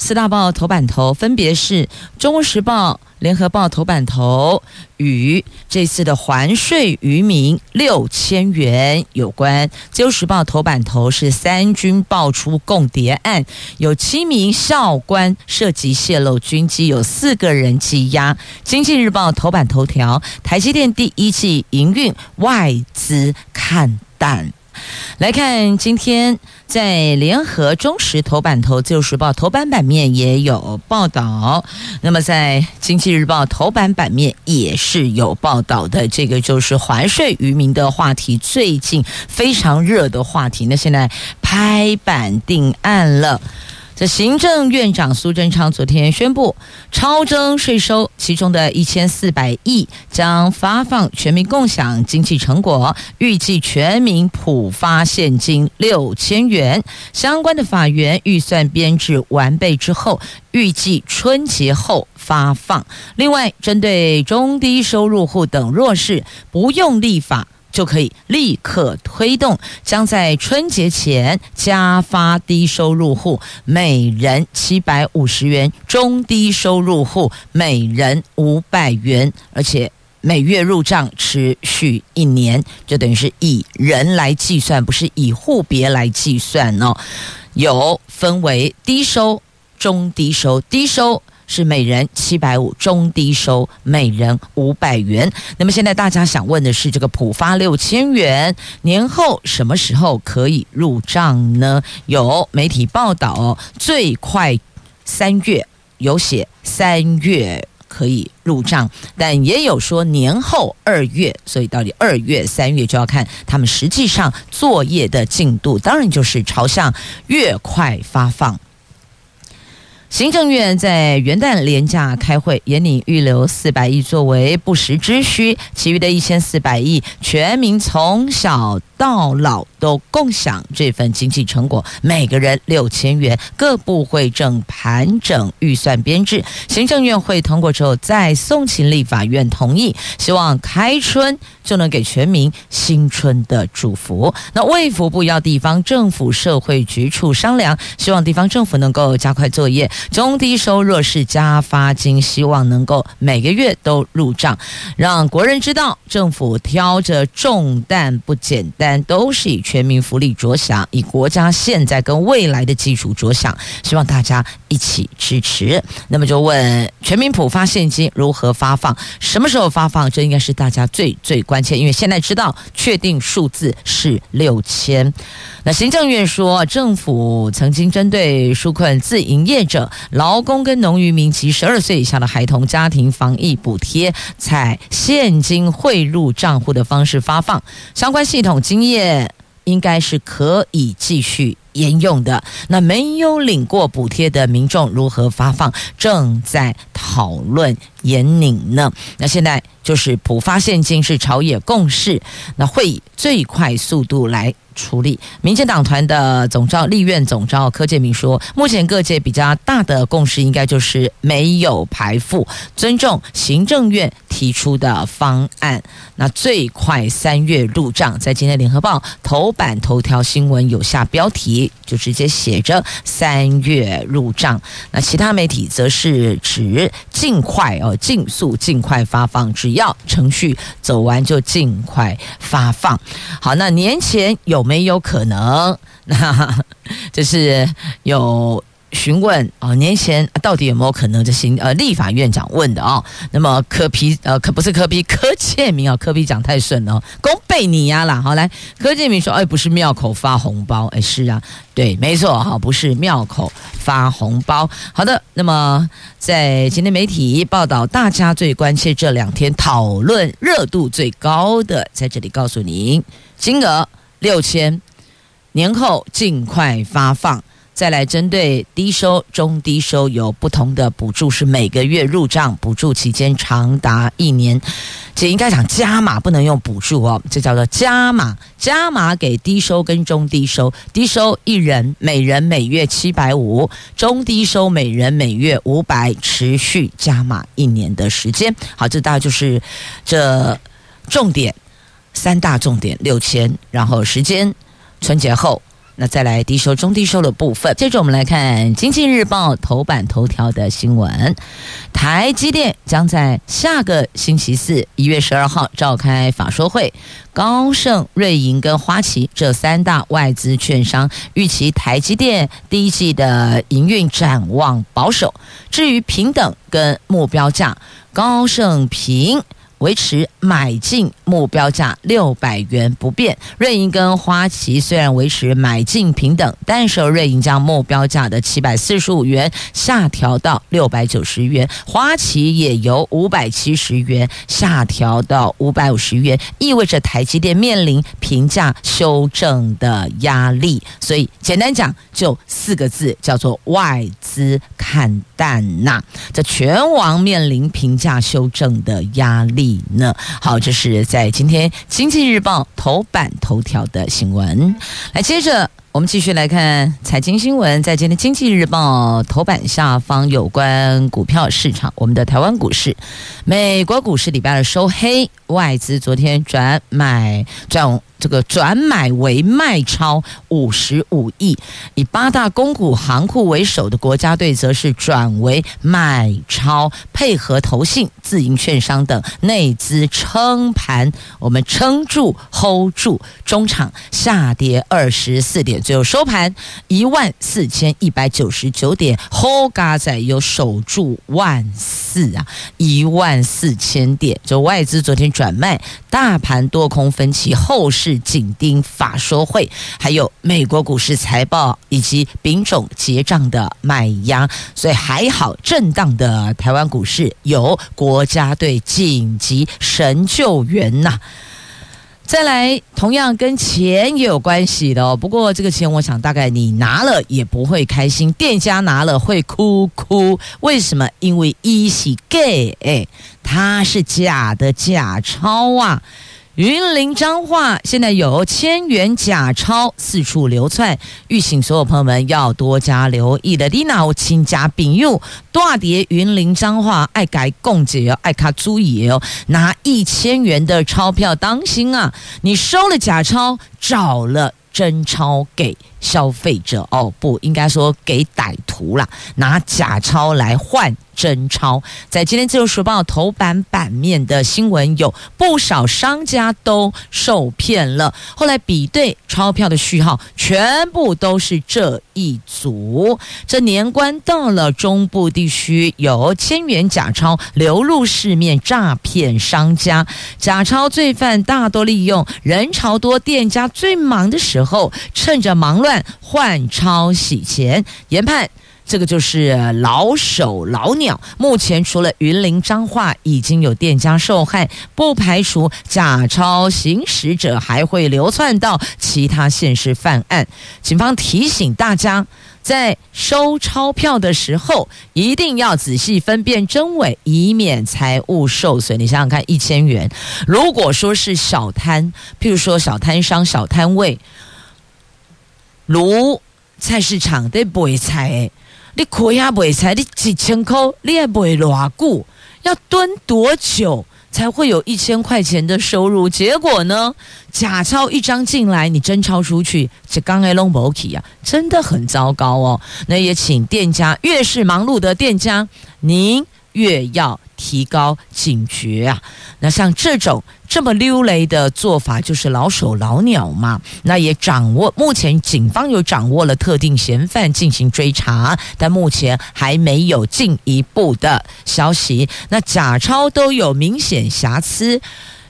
四大报头版头分别是《中国时报》、《联合报》头版头与这次的还税渔民六千元有关，《自由时报》头版头是三军爆出共谍案，有七名校官涉及泄露军机，有四个人羁押。《经济日报》头版头条：台积电第一季营运外资看淡。来看今天在联合中时头版头、自由时报头版版面也有报道。那么在经济日报头版版面也是有报道的，这个就是还税渔民的话题，最近非常热的话题。那现在拍板定案了。这行政院长苏贞昌昨天宣布，超征税收，其中的一千四百亿将发放全民共享经济成果，预计全民普发现金六千元。相关的法源预算编制完备之后，预计春节后发放。另外，针对中低收入户等弱势，不用立法。就可以立刻推动，将在春节前加发低收入户每人七百五十元，中低收入户每人五百元，而且每月入账持续一年，就等于是以人来计算，不是以户别来计算哦。有分为低收、中低收、低收。是每人七百五，中低收每人五百元。那么现在大家想问的是，这个普发六千元年后什么时候可以入账呢？有媒体报道，最快三月有写三月可以入账，但也有说年后二月。所以到底二月、三月就要看他们实际上作业的进度，当然就是朝向越快发放。行政院在元旦连假开会，研拟预留四百亿作为不时之需，其余的一千四百亿，全民从小到老都共享这份经济成果，每个人六千元。各部会正盘整预算编制，行政院会通过之后再送请立法院同意，希望开春就能给全民新春的祝福。那卫福部要地方政府社会局处商量，希望地方政府能够加快作业。中低收入是加发金，希望能够每个月都入账，让国人知道政府挑着重担不简单，都是以全民福利着想，以国家现在跟未来的基础着想，希望大家一起支持。那么就问全民普发现金如何发放，什么时候发放？这应该是大家最最关切，因为现在知道确定数字是六千。那行政院说，政府曾经针对纾困自营业者、劳工跟农渔民及十二岁以下的孩童家庭防疫补贴，采现金汇入账户的方式发放，相关系统经验应该是可以继续沿用的。那没有领过补贴的民众如何发放，正在讨论研拟呢？那现在就是普发现金是朝野共识，那会以最快速度来。处理。民进党团的总召、立院总召柯建铭说，目前各界比较大的共识应该就是没有排富，尊重行政院提出的方案。那最快三月入账，在今天联合报头版头条新闻有下标题，就直接写着三月入账。那其他媒体则是指尽快哦，尽速尽快发放，只要程序走完就尽快发放。好，那年前有。没有可能，那这是有询问哦。年前到底有没有可能？这行呃，立法院长问的哦。那么柯 P 呃，可不是柯 P，柯建铭啊，柯 P 讲太顺了哦，公贝你呀啦。好，来，柯建铭说，哎，不是庙口发红包，哎，是啊，对，没错哈，不是庙口发红包。好的，那么在今天媒体报道，大家最关切这两天讨论热度最高的，在这里告诉您金额。六千，年后尽快发放。再来针对低收、中低收有不同的补助，是每个月入账，补助期间长达一年。这应该讲加码，不能用补助哦，这叫做加码。加码给低收跟中低收，低收一人每人每月七百五，中低收每人每月五百，持续加码一年的时间。好，这大概就是这重点三大重点六千，然后时间春节后。那再来低收、中低收的部分。接着我们来看《经济日报》头版头条的新闻：台积电将在下个星期四一月十二号召开法说会。高盛、瑞银跟花旗这三大外资券商预期台积电第一季的营运展望保守。至于平等跟目标价，高盛平。维持买进目标价六百元不变。瑞银跟花旗虽然维持买进平等，但是瑞银将目标价的七百四十五元下调到六百九十元，花旗也由五百七十元下调到五百五十元，意味着台积电面临评价修正的压力。所以简单讲，就四个字，叫做外资看淡呐。这全网面临评价修正的压力。呢？好，这是在今天《经济日报》头版头条的新闻。来，接着我们继续来看财经新闻。在今天《经济日报》头版下方，有关股票市场，我们的台湾股市、美国股市礼拜二收黑，外资昨天转买转。这个转买为卖超五十五亿，以八大公股行库为首的国家队则是转为买超，配合投信、自营券商等内资撑盘，我们撑住 hold 住，中场下跌二十四点，最后收盘一万四千一百九十九点，hold 嘎仔又守住万四啊，一万四千点，就外资昨天转卖，大盘多空分歧，后市。是紧盯法说会，还有美国股市财报以及丙种结账的买压，所以还好震荡的台湾股市有国家队紧急神救援呐。再来，同样跟钱也有关系的哦。不过这个钱，我想大概你拿了也不会开心，店家拿了会哭哭。为什么？因为一是假，哎，它是假的假钞啊。云林彰化现在有千元假钞四处流窜，预请所有朋友们要多加留意的。你那有亲家朋友大叠云林彰化爱改共解哦，爱卡注意哦，拿一千元的钞票当心啊！你收了假钞，找了真钞给消费者哦，不应该说给歹徒啦，拿假钞来换。真钞，在今天自由时报头版版面的新闻，有不少商家都受骗了。后来比对钞票的序号，全部都是这一组。这年关到了，中部地区有千元假钞流入市面，诈骗商家。假钞罪犯大多利用人潮多、店家最忙的时候，趁着忙乱换钞洗钱。研判。这个就是老手老鸟。目前除了云林彰化已经有店家受害，不排除假钞行使者还会流窜到其他县市犯案。警方提醒大家，在收钞票的时候一定要仔细分辨真伪，以免财物受损。你想想看，一千元，如果说是小摊，譬如说小摊商、小摊位，如菜市场的卖菜。你亏也卖菜，你几千块，你也卖偌久？要蹲多久才会有一千块钱的收入？结果呢？假钞一张进来，你真钞出去，这刚才拢无去啊，真的很糟糕哦。那也请店家，越是忙碌的店家，您越要提高警觉啊。那像这种。这么溜雷的做法就是老手老鸟嘛？那也掌握，目前警方有掌握了特定嫌犯进行追查，但目前还没有进一步的消息。那假钞都有明显瑕疵，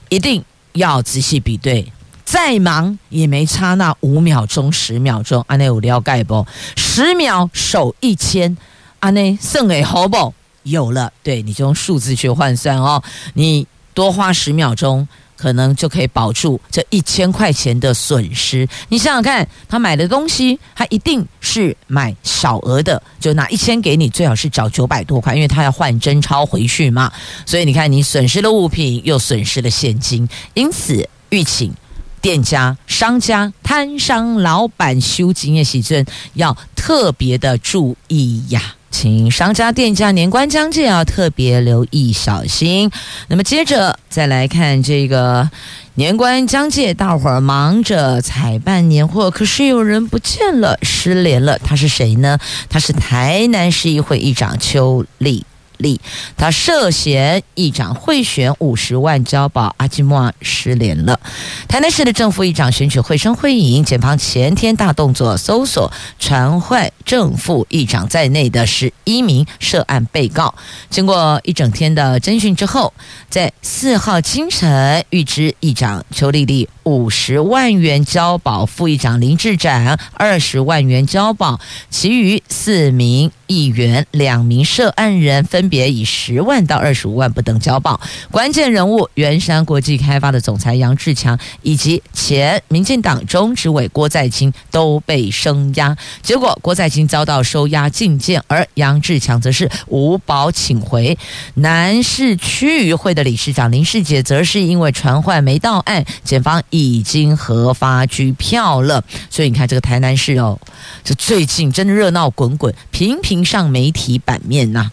一定要仔细比对。再忙也没差那五秒钟、十秒钟。安内有了解不？十秒守一千，安内剩给好不？有了，对，你就用数字去换算哦。你。多花十秒钟，可能就可以保住这一千块钱的损失。你想想看，他买的东西，他一定是买小额的，就拿一千给你，最好是找九百多块，因为他要换真钞回去嘛。所以你看，你损失了物品，又损失了现金，因此欲请店家、商家、摊商、老板修经验喜证，要特别的注意呀。请商家店家年关将近，啊特别留意小心。那么接着再来看这个年关将近，大伙儿忙着采办年货，可是有人不见了，失联了。他是谁呢？他是台南市议会议长邱丽例，他涉嫌议长贿选五十万交保，阿基莫失联了。台南市的正副议长选举会声会影，检方前天大动作搜索传唤正副议长在内的十一名涉案被告。经过一整天的侦讯之后，在四号清晨，预知议长邱丽丽五十万元交保，副议长林志展二十万元交保，其余四名议员、两名涉案人分别以十万到二十五万不等交保。关键人物圆山国际开发的总裁杨志强以及前民进党中执委郭在清都被声押，结果郭在清遭到收押禁见，而杨志强则是无保请回。南市区渔会的理事长林世杰则是因为传唤没到案，检方已经核发拘票了。所以你看这个台南市哦，这最近真的热闹滚滚，频频上媒体版面呐、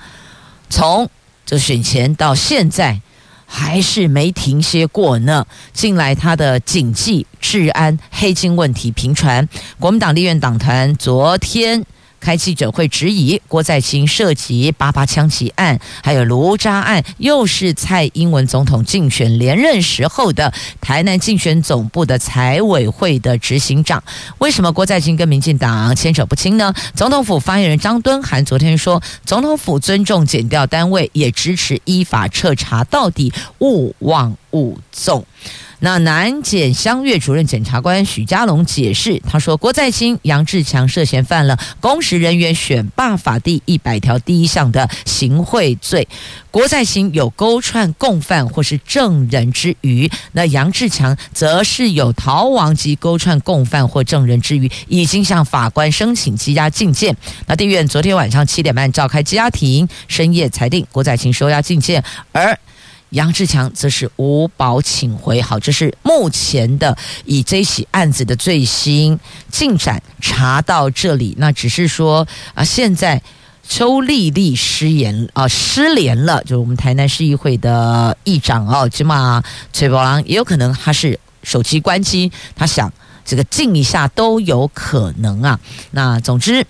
从这选前到现在。还是没停歇过呢。近来他的警纪、治安、黑金问题频传，国民党立院党团昨天开记者会质疑郭在清涉及八八枪击案，还有卢渣案，又是蔡英文总统竞选连任时候的台南竞选总部的财委会的执行长。为什么郭在清跟民进党牵扯不清呢？总统府发言人张敦涵昨天说，总统府尊重检调单位，也支持依法彻查到底，勿忘勿纵。那南检乡岳主任检察官许家龙解释，他说郭在清、杨志强涉嫌犯了公职人员选罢法第一百条第一项的行贿罪。郭在清有勾串共犯或是证人之虞，那杨志强则是有逃亡及勾串共犯或证人之虞，已经向法官申请羁押禁见。那地院昨天晚上七点半召开羁押庭，深夜裁定郭在清收押禁见，而。杨志强则是无保请回。好，这是目前的以这起案子的最新进展查到这里。那只是说啊，现在邱丽丽失言啊失联了，就是我们台南市议会的议长哦，起码崔宝郎也有可能他是手机关机，他想这个静一下都有可能啊。那总之。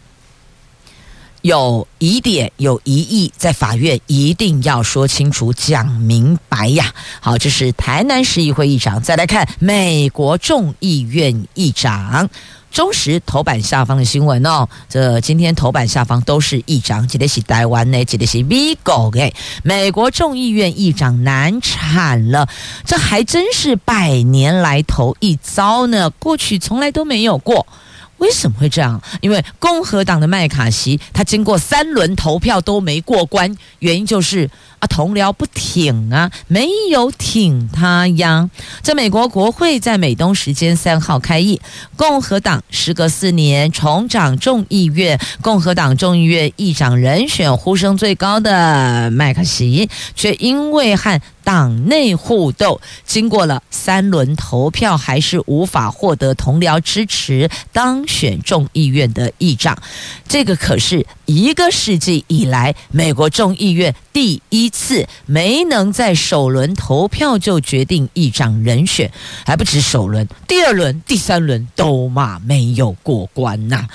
有疑点、有疑义，在法院一定要说清楚、讲明白呀。好，这是台南市议会议长。再来看美国众议院议长，中时头版下方的新闻哦。这今天头版下方都是议长，记得是台湾呢，记得是美国的。美国众议院议长难产了，这还真是百年来头一遭呢，过去从来都没有过。为什么会这样？因为共和党的麦卡锡，他经过三轮投票都没过关，原因就是啊，同僚不挺啊，没有挺他呀。在美国国会在美东时间三号开议，共和党时隔四年重掌众议院，共和党众议院议长人选呼声最高的麦卡锡，却因为和党内互斗，经过了三轮投票，还是无法获得同僚支持，当选众议院的议长。这个可是一个世纪以来，美国众议院第一次没能在首轮投票就决定议长人选，还不止首轮，第二轮、第三轮都嘛没有过关呐。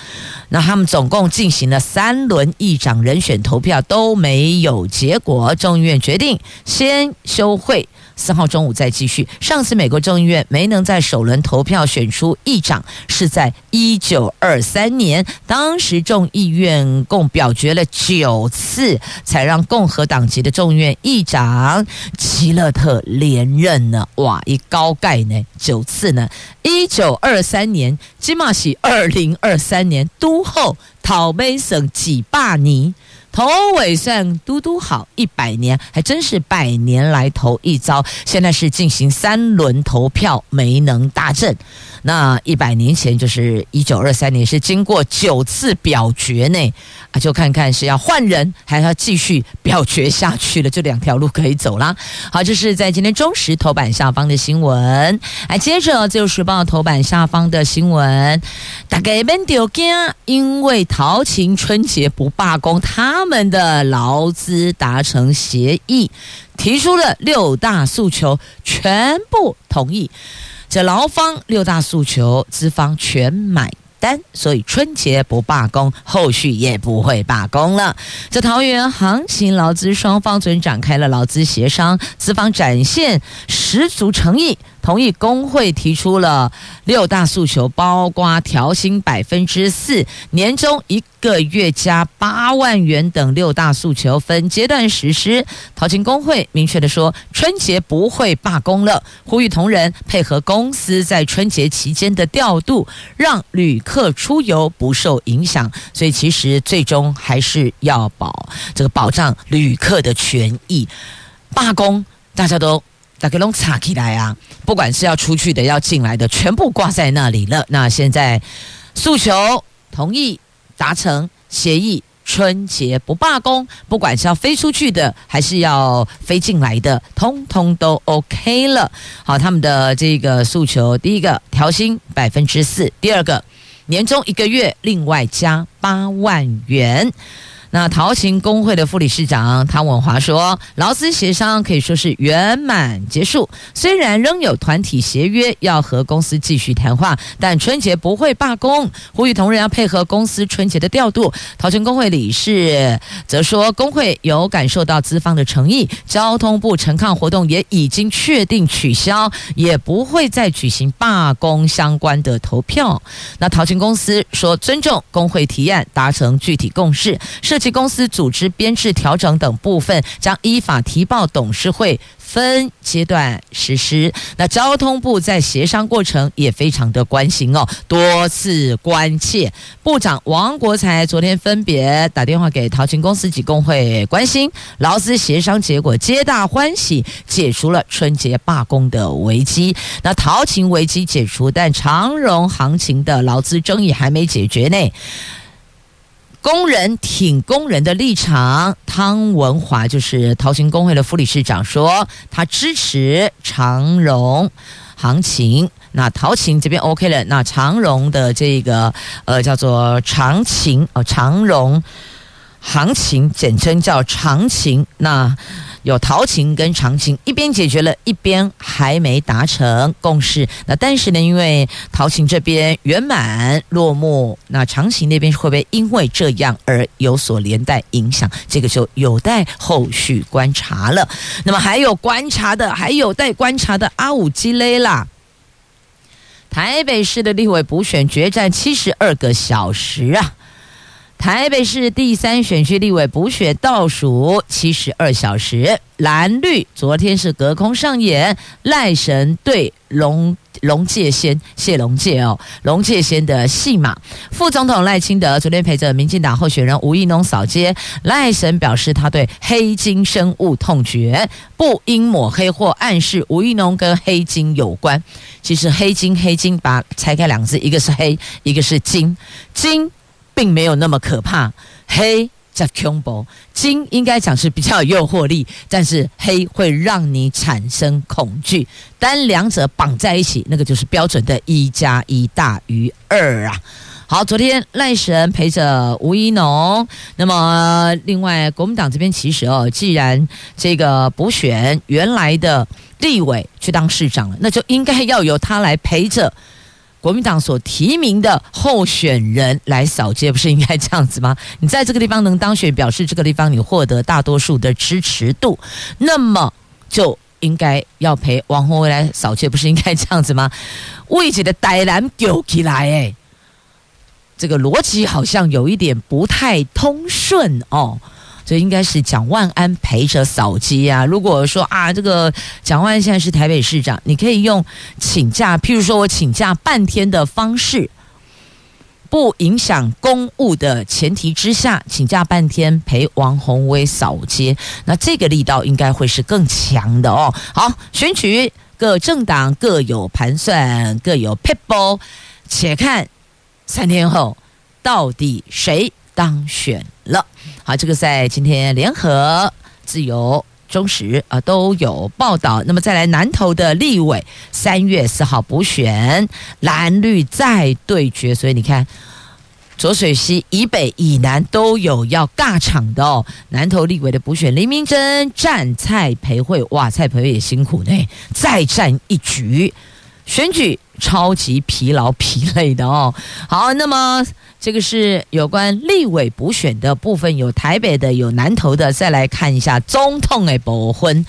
那他们总共进行了三轮议长人选投票都没有结果，众议院决定先休会。四号中午再继续。上次美国众议院没能在首轮投票选出议长，是在一九二三年，当时众议院共表决了九次，才让共和党籍的众议院议长吉勒特连任呢。哇，一高盖呢，九次呢。一九二三年，金马喜二零二三年都后讨杯省几霸尼。头尾算嘟嘟好，一百年还真是百年来头一遭。现在是进行三轮投票，没能大阵。那一百年前就是一九二三年，是经过九次表决呢。啊，就看看是要换人，还要继续表决下去了，就两条路可以走啦。好，这是在今天中时头版下方的新闻。哎，接着《自由时报》头版下方的新闻，大概免丢惊，因为陶琴春节不罢工，他他们的劳资达成协议，提出了六大诉求，全部同意。这劳方六大诉求，资方全买单，所以春节不罢工，后续也不会罢工了。这桃园航行劳资双方昨天展开了劳资协商，资方展现十足诚意。同意工会提出了六大诉求，包括调薪百分之四、年终一个月加八万元等六大诉求，分阶段实施。陶勤工会明确地说，春节不会罢工了，呼吁同仁配合公司在春节期间的调度，让旅客出游不受影响。所以，其实最终还是要保这个保障旅客的权益。罢工，大家都。大家拢插起来啊！不管是要出去的，要进来的，全部挂在那里了。那现在诉求同意达成协议，春节不罢工，不管是要飞出去的，还是要飞进来的，通通都 OK 了。好，他们的这个诉求，第一个调薪百分之四，第二个年终一个月另外加八万元。那陶勤工会的副理事长汤文华说，劳资协商可以说是圆满结束，虽然仍有团体协约要和公司继续谈话，但春节不会罢工，呼吁同仁要配合公司春节的调度。陶勤工会理事则说，工会有感受到资方的诚意，交通部陈抗活动也已经确定取消，也不会再举行罢工相关的投票。那陶勤公司说，尊重工会提案，达成具体共识，是。其公司组织编制调整等部分将依法提报董事会，分阶段实施。那交通部在协商过程也非常的关心哦，多次关切。部长王国材昨天分别打电话给陶勤公司及工会，关心劳资协商结果，皆大欢喜，解除了春节罢工的危机。那陶勤危机解除，但长荣行情的劳资争议还没解决呢。工人挺工人的立场，汤文华就是陶行工会的副理事长说，他支持长荣行情。那陶勤这边 OK 了，那长荣的这个呃叫做长情哦，长荣行情简称叫长情。那。有陶勤跟长勤一边解决了，一边还没达成共识。那但是呢，因为陶勤这边圆满落幕，那长勤那边会不会因为这样而有所连带影响？这个就有待后续观察了。那么还有观察的，还有待观察的阿武鸡肋啦。台北市的立委补选决战七十二个小时啊！台北市第三选区立委补选倒数七十二小时，蓝绿昨天是隔空上演赖神对龙龙介先谢龙介哦，龙介先的戏码。副总统赖清德昨天陪着民进党候选人吴怡农扫街，赖神表示他对黑金深恶痛绝，不应抹黑或暗示吴怡农跟黑金有关。其实黑金黑金把拆开两个字，一个是黑，一个是金，金。并没有那么可怕，黑叫恐怖，金应该讲是比较有诱惑力，但是黑会让你产生恐惧，当两者绑在一起，那个就是标准的一加一大于二啊。好，昨天赖神陪着吴一农，那么另外国民党这边其实哦，既然这个补选原来的立委去当市长了，那就应该要由他来陪着。国民党所提名的候选人来扫街，不是应该这样子吗？你在这个地方能当选，表示这个地方你获得大多数的支持度，那么就应该要陪王鸿薇来扫街，不是应该这样子吗？位置的歹男丢起来，哎，这个逻辑好像有一点不太通顺哦。这应该是蒋万安陪着扫街啊！如果说啊，这个蒋万安现在是台北市长，你可以用请假，譬如说我请假半天的方式，不影响公务的前提之下，请假半天陪王鸿薇扫街，那这个力道应该会是更强的哦。好，选举各政党各有盘算，各有 p e p l e，且看三天后到底谁当选了。好，这个在今天联合自由。中时啊都有报道，那么再来南投的立委三月四号补选，蓝绿再对决，所以你看浊水溪以北以南都有要尬场的哦。南投立委的补选，林明溱战蔡培慧，哇，蔡培慧也辛苦呢，再战一局，选举超级疲劳疲累的哦。好，那么。这个是有关立委补选的部分，有台北的，有南投的。再来看一下总统的部分，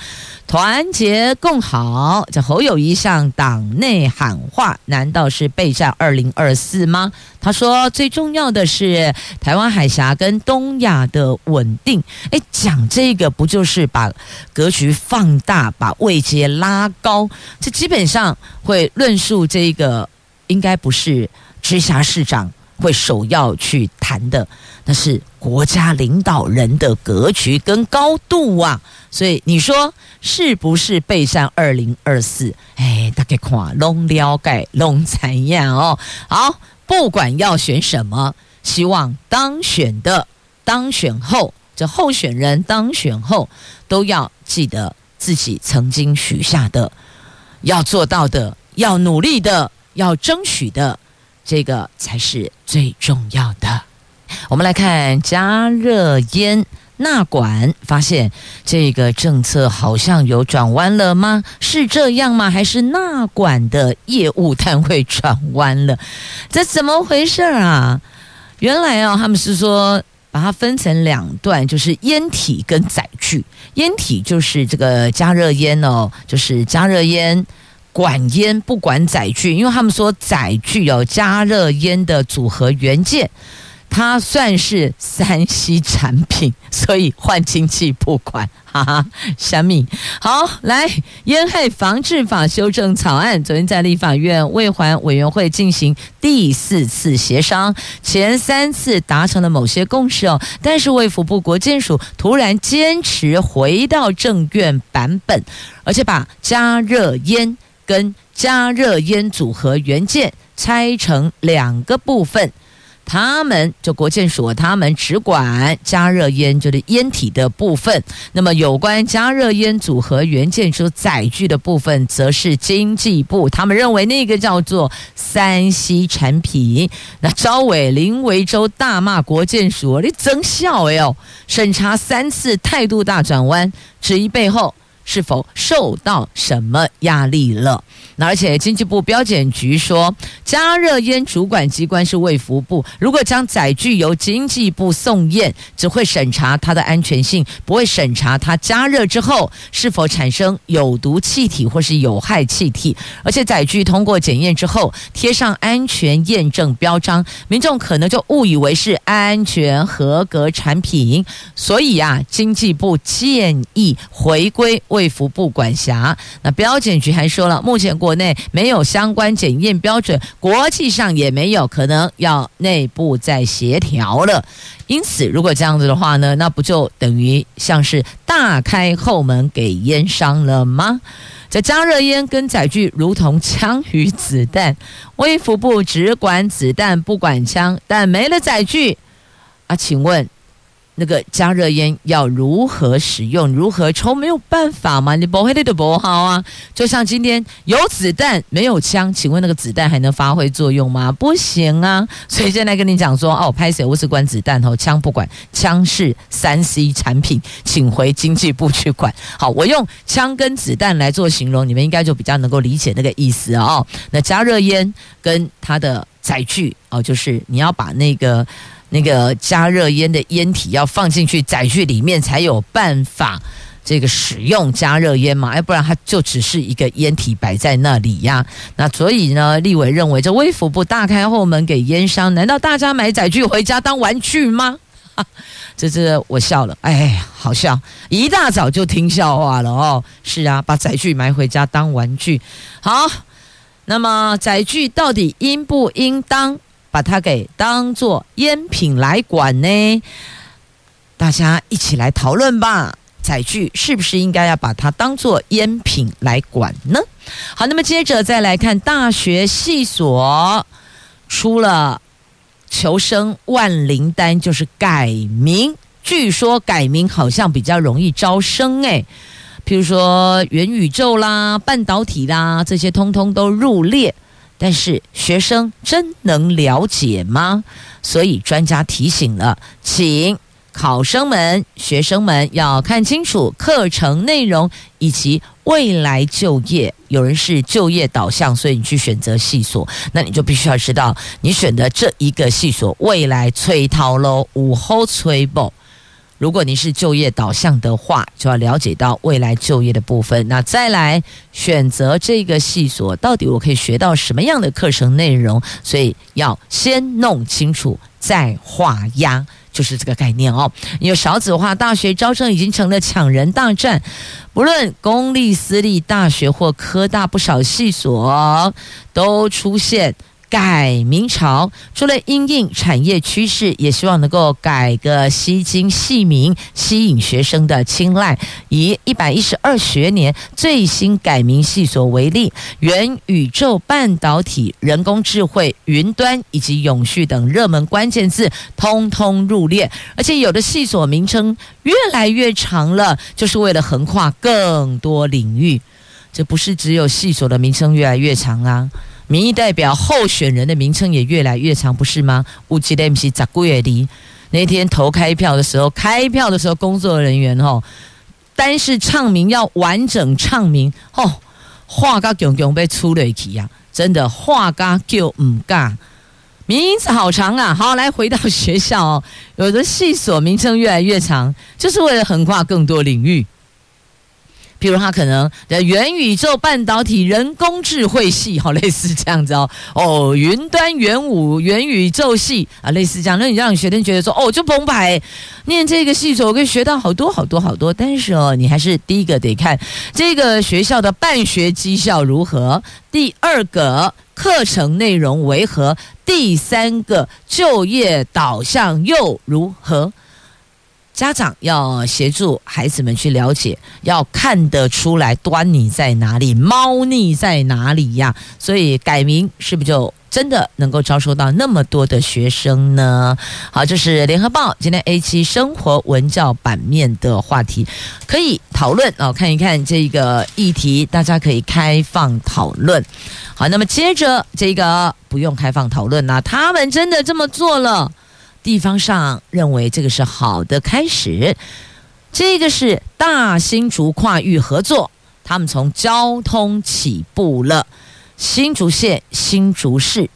团结共好。这侯友宜向党内喊话，难道是备战二零二四吗？他说，最重要的是台湾海峡跟东亚的稳定。哎，讲这个不就是把格局放大，把位阶拉高？这基本上会论述这个，应该不是直辖市长。会首要去谈的，那是国家领导人的格局跟高度啊，所以你说是不是备战二零二四？哎，大家看，龙了解，龙怎样哦？好，不管要选什么，希望当选的当选后，这候选人当选后都要记得自己曾经许下的，要做到的，要努力的，要争取的。这个才是最重要的。我们来看加热烟纳管，发现这个政策好像有转弯了吗？是这样吗？还是纳管的业务单位转弯了？这怎么回事啊？原来啊，他们是说把它分成两段，就是烟体跟载具。烟体就是这个加热烟哦，就是加热烟。管烟不管载具，因为他们说载具有加热烟的组合元件，它算是三 C 产品，所以换经济部管，哈哈，小米好来，烟害防治法修正草案昨天在立法院卫环委员会进行第四次协商，前三次达成了某些共识哦，但是卫福部国健署突然坚持回到政院版本，而且把加热烟。跟加热烟组合元件拆成两个部分，他们就国建署，他们只管加热烟就是烟体的部分。那么有关加热烟组合元件所载具的部分，则是经济部，他们认为那个叫做三 C 产品。那召委林维洲大骂国建署，你真笑哎哟！审查三次态度大转弯，质疑背后。是否受到什么压力了？那而且经济部标检局说，加热烟主管机关是卫福部，如果将载具由经济部送验，只会审查它的安全性，不会审查它加热之后是否产生有毒气体或是有害气体。而且载具通过检验之后贴上安全验证标章，民众可能就误以为是安全合格产品。所以啊，经济部建议回归。卫福部管辖，那标检局还说了，目前国内没有相关检验标准，国际上也没有，可能要内部再协调了。因此，如果这样子的话呢，那不就等于像是大开后门给烟商了吗？这加热烟跟载具如同枪与子弹，卫福部只管子弹不管枪，但没了载具啊，请问？那个加热烟要如何使用、如何抽，没有办法吗？你不会的不好啊！就像今天有子弹没有枪，请问那个子弹还能发挥作用吗？不行啊！所以现在跟你讲说，哦，拍谁我只管子弹哦，枪不管，枪是三 C 产品，请回经济部去管。好，我用枪跟子弹来做形容，你们应该就比较能够理解那个意思哦。那加热烟跟它的载具哦，就是你要把那个。那个加热烟的烟体要放进去载具里面才有办法这个使用加热烟嘛，要不然它就只是一个烟体摆在那里呀。那所以呢，立委认为这微服部大开后门给烟商，难道大家买载具回家当玩具吗？这这我笑了，哎，好笑，一大早就听笑话了哦。是啊，把载具买回家当玩具。好，那么载具到底应不应当？把它给当做烟品来管呢？大家一起来讨论吧。载具是不是应该要把它当做烟品来管呢？好，那么接着再来看大学系所出了求生万灵丹，就是改名。据说改名好像比较容易招生诶，譬如说元宇宙啦、半导体啦，这些通通都入列。但是学生真能了解吗？所以专家提醒了，请。考生们、学生们要看清楚课程内容以及未来就业。有人是就业导向，所以你去选择系所，那你就必须要知道，你选的这一个系所未来催掏喽，午后催爆。如果您是就业导向的话，就要了解到未来就业的部分。那再来选择这个系所，到底我可以学到什么样的课程内容？所以要先弄清楚再画押。就是这个概念哦，因为少子化，大学招生已经成了抢人大战，不论公立、私立大学或科大，不少系所都出现。改名潮，除了因应产业趋势，也希望能够改个吸睛细名，吸引学生的青睐。以一百一十二学年最新改名系所为例，元宇宙、半导体、人工智慧、云端以及永续等热门关键字，通通入列。而且有的系所名称越来越长了，就是为了横跨更多领域。这不是只有系所的名称越来越长啊。民意代表候选人的名称也越来越长，不是吗？乌吉雷姆西扎古月迪那天投开票的时候，开票的时候，工作人员哦，单是唱名要完整唱名哦，话嘎囧囧被出了一呀，真的话嘎就唔嘎，名字好长啊。好，来回到学校哦，有的系所名称越来越长，就是为了横跨更多领域。比如他可能的元宇宙、半导体、人工智慧系，好类似这样子哦。哦，云端、元武、元宇宙系啊，类似这样，那你让你学生觉得说，哦，就澎湃，念这个系所，我可以学到好多好多好多。但是哦，你还是第一个得看这个学校的办学绩效如何，第二个课程内容为何，第三个就业导向又如何。家长要协助孩子们去了解，要看得出来端倪在哪里，猫腻在哪里呀？所以改名是不是就真的能够招收到那么多的学生呢？好，这是联合报今天 A 七生活文教版面的话题，可以讨论哦，看一看这个议题，大家可以开放讨论。好，那么接着这个不用开放讨论啦，他们真的这么做了。地方上认为这个是好的开始，这个是大新竹跨域合作，他们从交通起步了。新竹县、新竹市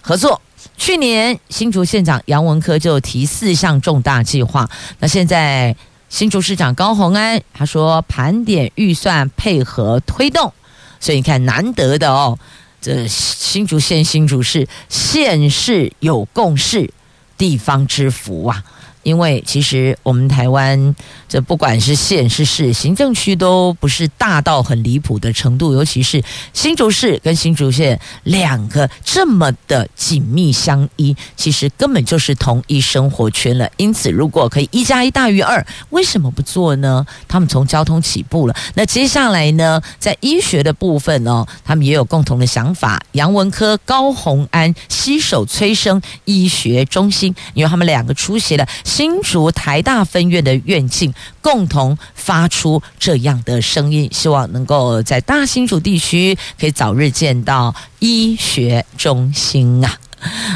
合作，去年新竹县长杨文科就提四项重大计划，那现在新竹市长高虹安他说盘点预算配合推动，所以你看难得的哦，这新竹县、新竹市县市有共识。地方之福啊！因为其实我们台湾这不管是县是市，行政区都不是大到很离谱的程度，尤其是新竹市跟新竹县两个这么的紧密相依，其实根本就是同一生活圈了。因此，如果可以一加一大于二，为什么不做呢？他们从交通起步了，那接下来呢，在医学的部分哦，他们也有共同的想法。杨文科、高虹安携手催生医学中心，因为他们两个出席了。新竹台大分院的院庆共同发出这样的声音，希望能够在大新竹地区可以早日见到医学中心啊！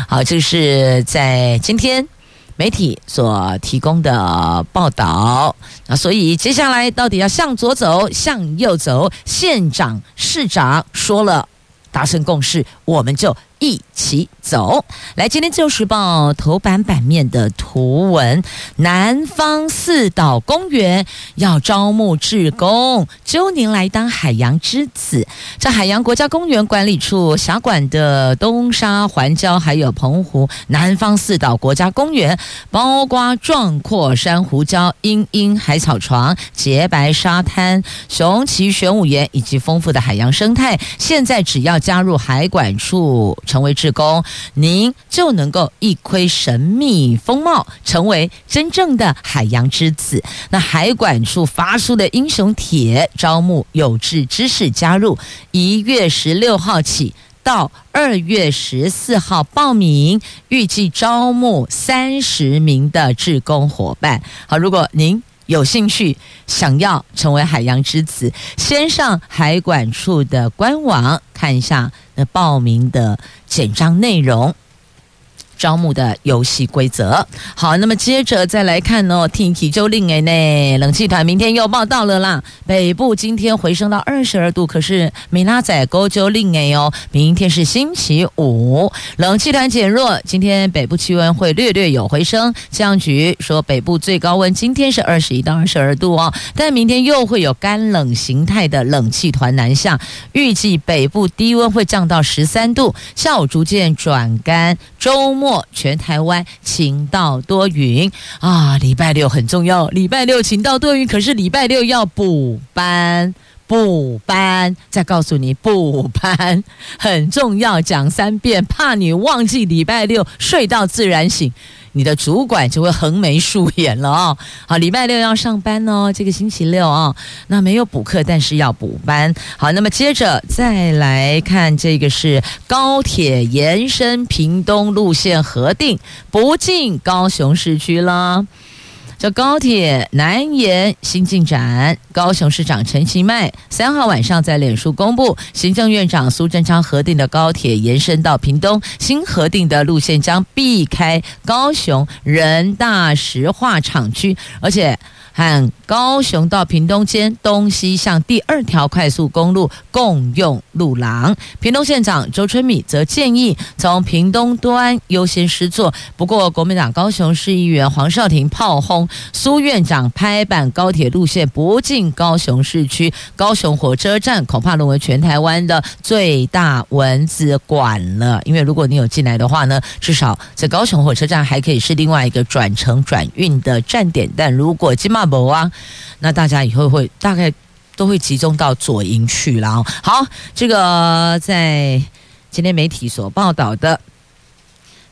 好，这是在今天媒体所提供的报道。那所以接下来到底要向左走，向右走？县长、市长说了，达成共识，我们就。一起走来，今天《自由时报》头版版面的图文：南方四岛公园要招募志工，揪您来当海洋之子。在海洋国家公园管理处辖管的东沙环礁，还有澎湖南方四岛国家公园，包括壮阔珊瑚礁、茵茵海草床、洁白沙滩、雄奇玄武岩以及丰富的海洋生态。现在只要加入海管处。成为志工，您就能够一窥神秘风貌，成为真正的海洋之子。那海管处发出的英雄帖，招募有志之士加入，一月十六号起到二月十四号报名，预计招募三十名的志工伙伴。好，如果您有兴趣想要成为海洋之子，先上海管处的官网看一下那报名的简章内容。招募的游戏规则。好，那么接着再来看哦，天气就令诶呢，冷气团明天又报到了啦。北部今天回升到二十二度，可是米拉仔沟就冷诶哦。明天是星期五，冷气团减弱，今天北部气温会略略有回升。气象局说，北部最高温今天是二十一到二十二度哦，但明天又会有干冷形态的冷气团南下，预计北部低温会降到十三度，下午逐渐转干，周末。全台湾晴到多云啊！礼拜六很重要，礼拜六晴到多云，可是礼拜六要补班，补班。再告诉你，补班很重要，讲三遍，怕你忘记礼拜六睡到自然醒。你的主管就会横眉竖眼了哦。好，礼拜六要上班哦，这个星期六哦，那没有补课，但是要补班。好，那么接着再来看这个是高铁延伸屏东路线核定，不进高雄市区了。叫高铁南延新进展，高雄市长陈其迈三号晚上在脸书公布，行政院长苏贞昌核定的高铁延伸到屏东，新核定的路线将避开高雄人大石化厂区，而且。和高雄到屏东间东西向第二条快速公路共用路廊，屏东县长周春米则建议从屏东端优先施作。不过，国民党高雄市议员黄少廷炮轰苏院长拍板高铁路线不进高雄市区，高雄火车站恐怕沦为全台湾的最大蚊子馆了。因为如果你有进来的话呢，至少在高雄火车站还可以是另外一个转乘转运的站点，但如果今嘛。某啊，那大家以后会大概都会集中到左营去了。好，这个在今天媒体所报道的，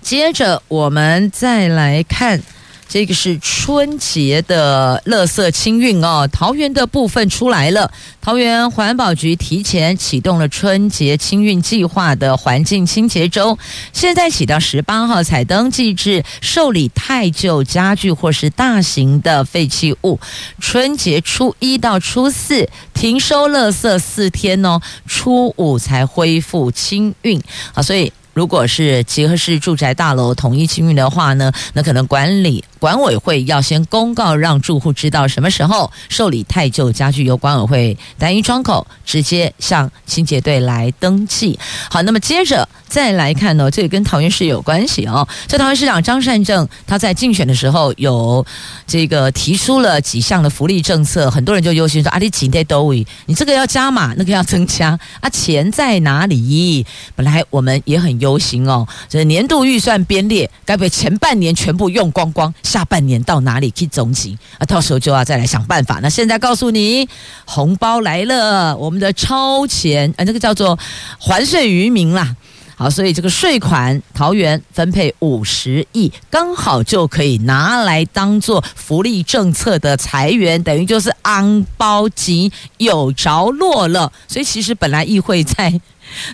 接着我们再来看。这个是春节的垃圾清运哦，桃园的部分出来了。桃园环保局提前启动了春节清运计划的环境清洁周，现在起到十八号才登记至受理太旧家具或是大型的废弃物。春节初一到初四停收垃圾四天哦，初五才恢复清运啊，所以。如果是集合式住宅大楼统一清运的话呢，那可能管理管委会要先公告，让住户知道什么时候受理太旧家具，由管委会单一窗口直接向清洁队来登记。好，那么接着再来看呢，这个跟桃园市有关系哦。这桃园市长张善政他在竞选的时候有这个提出了几项的福利政策，很多人就忧心说啊，你几代都位，你这个要加码，那个要增加啊，钱在哪里？本来我们也很忧。心哦，这年度预算编列，该不会前半年全部用光光，下半年到哪里去总结啊？到时候就要再来想办法。那现在告诉你，红包来了，我们的超前，呃，那个叫做还税于民啦。好，所以这个税款，桃园分配五十亿，刚好就可以拿来当做福利政策的财源，等于就是安包钱有着落了。所以其实本来议会在。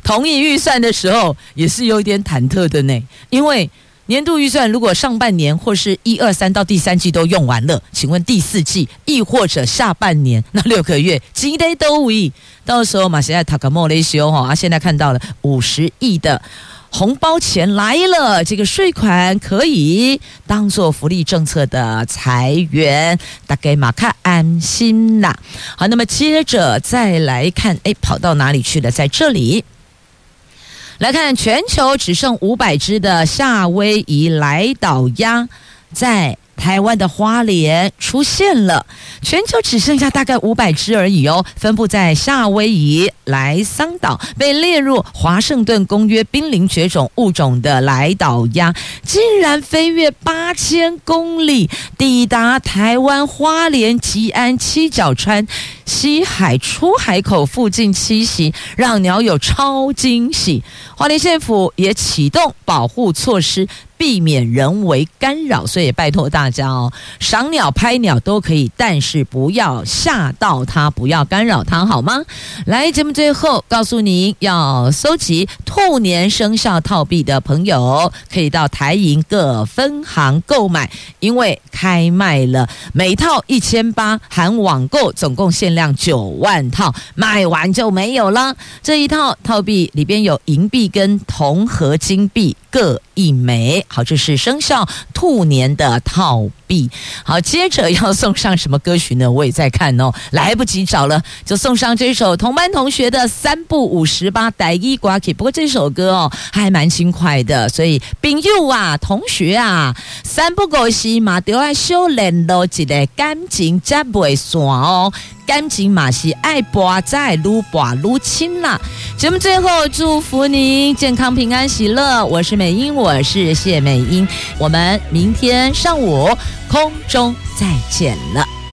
同意预算的时候也是有点忐忑的呢，因为年度预算如果上半年或是一二三到第三季都用完了，请问第四季亦或者下半年那六个月几得都无益，到时候马现在塔克莫雷修哈啊，现在看到了五十亿的红包钱来了，这个税款可以当做福利政策的财源，大概马卡安心啦。好，那么接着再来看，哎，跑到哪里去了？在这里，来看全球只剩五百只的夏威夷来岛鸭，在。台湾的花莲出现了，全球只剩下大概五百只而已哦，分布在夏威夷莱桑岛，被列入华盛顿公约濒临绝种物种的莱岛鸭，竟然飞越八千公里，抵达台湾花莲吉安七角川。西海出海口附近栖息，让鸟友超惊喜。花莲县府也启动保护措施。避免人为干扰，所以拜托大家哦，赏鸟、拍鸟都可以，但是不要吓到它，不要干扰它，好吗？来，节目最后告诉您，要搜集兔年生肖套币的朋友，可以到台银各分行购买，因为开卖了，每套一千八，含网购，总共限量九万套，卖完就没有了。这一套套币里边有银币跟铜合金币各一枚。好，这是生肖兔年的套币。好，接着要送上什么歌曲呢？我也在看哦，来不及找了，就送上这首同班同学的三不五时吧，台语歌曲。不过这首歌哦，还蛮轻快的，所以朋友啊，同学啊，三不五时嘛，都要修炼咯，一个感情才袂散哦。感情嘛是爱博在撸博撸亲啦。节目最后祝福您健康平安喜乐。我是美英，我是谢美英，我们明天上午空中再见了。